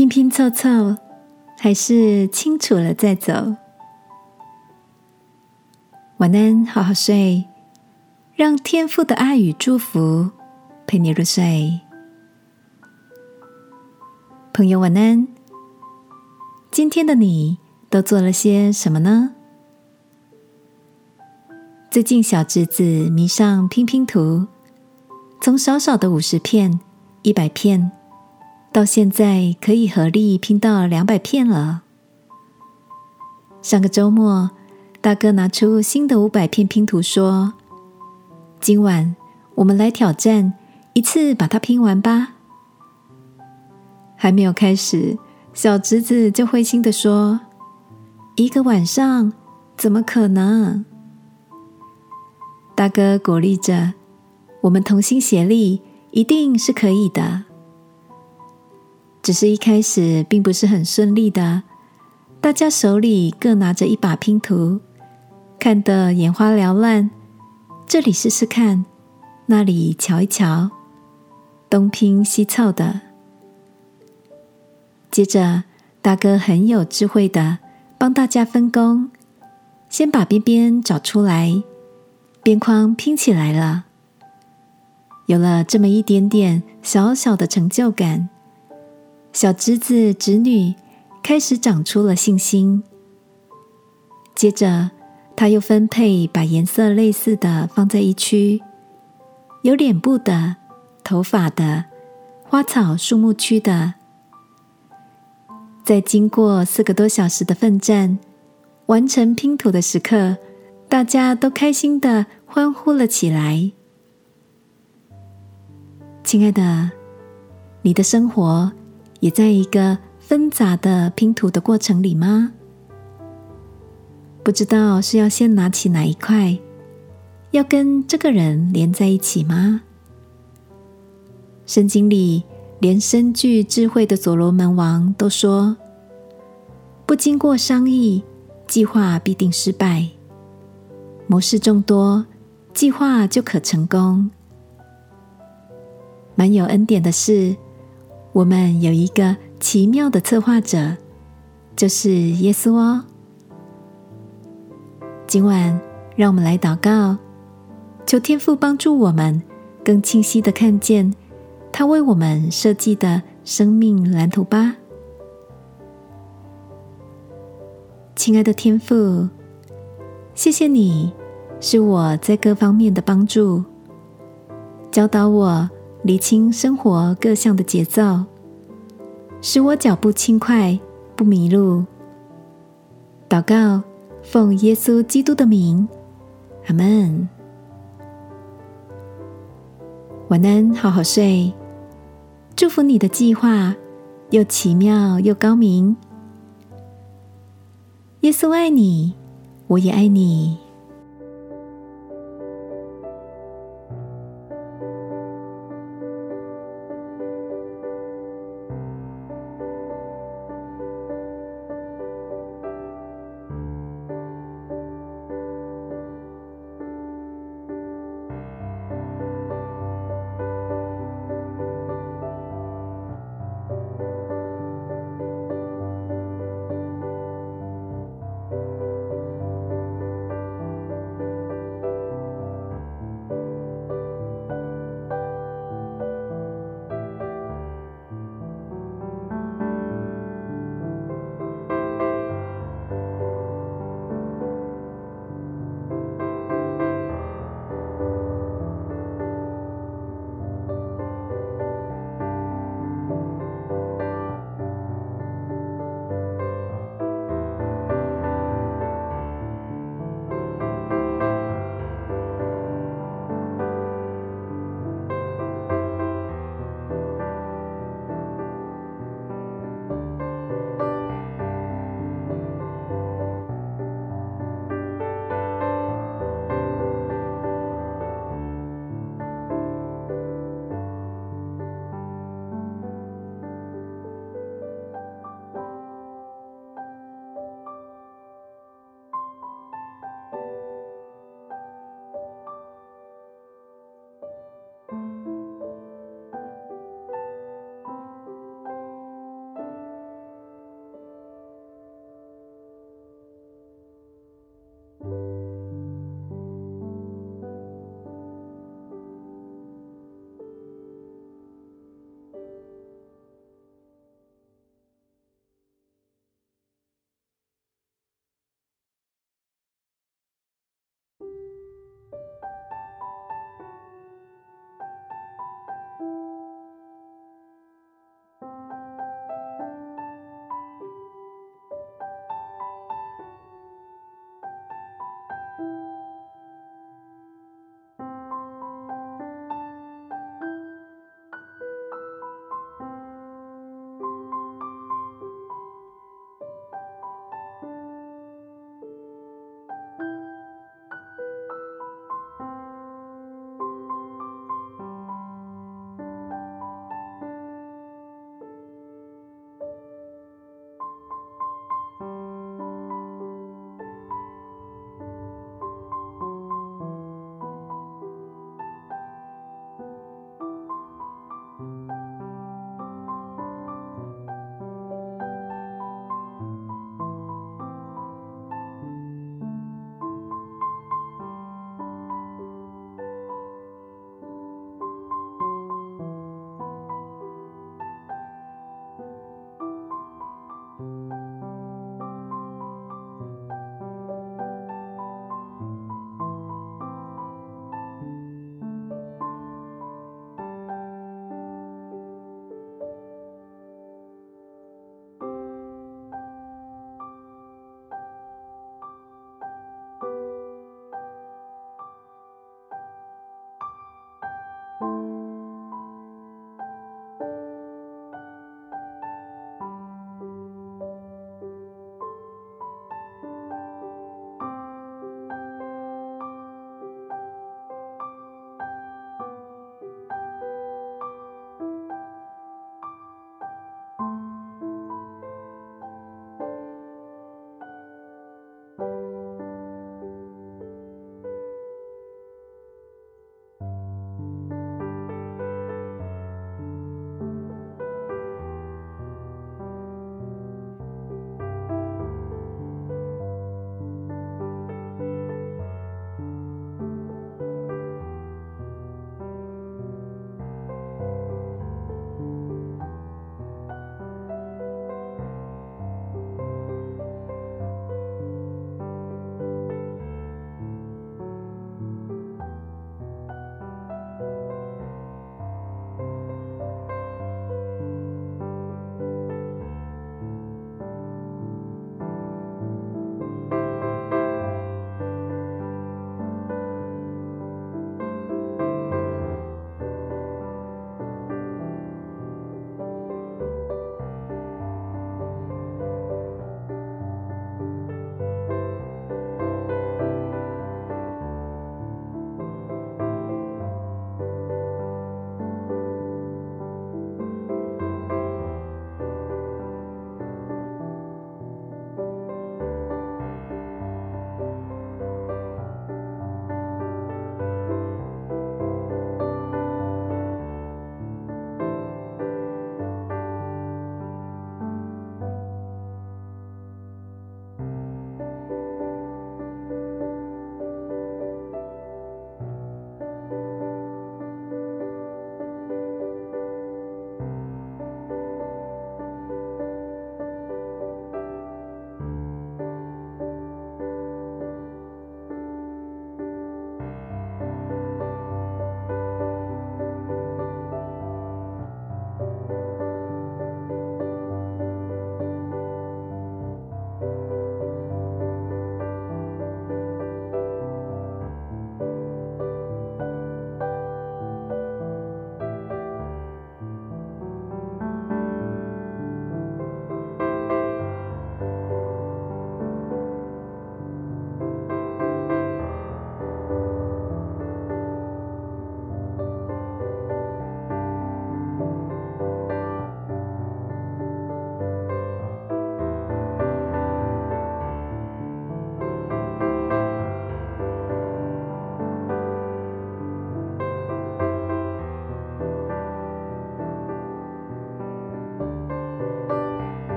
拼拼凑凑，还是清楚了再走？晚安，好好睡，让天父的爱与祝福陪你入睡。朋友，晚安。今天的你都做了些什么呢？最近小侄子迷上拼拼图，从少少的五十片、一百片，到现在可以合力拼到两百片了。上个周末，大哥拿出新的五百片拼图，说：“今晚我们来挑战，一次把它拼完吧。”还没有开始，小侄子就灰心的说：“一个晚上怎么可能？”大哥鼓励着我们同心协力，一定是可以的。只是一开始并不是很顺利的，大家手里各拿着一把拼图，看得眼花缭乱。这里试试看，那里瞧一瞧，东拼西凑的。接着，大哥很有智慧的帮大家分工，先把边边找出来。边框拼起来了，有了这么一点点小小的成就感，小侄子侄女开始长出了信心。接着，他又分配把颜色类似的放在一区，有脸部的、头发的、花草树木区的。在经过四个多小时的奋战，完成拼图的时刻。大家都开心的欢呼了起来。亲爱的，你的生活也在一个纷杂的拼图的过程里吗？不知道是要先拿起哪一块，要跟这个人连在一起吗？圣经里连深具智慧的所罗门王都说：“不经过商议，计划必定失败。”模式众多，计划就可成功。蛮有恩典的是，我们有一个奇妙的策划者，就是耶稣哦。今晚，让我们来祷告，求天父帮助我们更清晰的看见他为我们设计的生命蓝图吧。亲爱的天父，谢谢你。是我在各方面的帮助，教导我理清生活各项的节奏，使我脚步轻快，不迷路。祷告，奉耶稣基督的名，阿门。晚安，好好睡。祝福你的计划又奇妙又高明。耶稣爱你，我也爱你。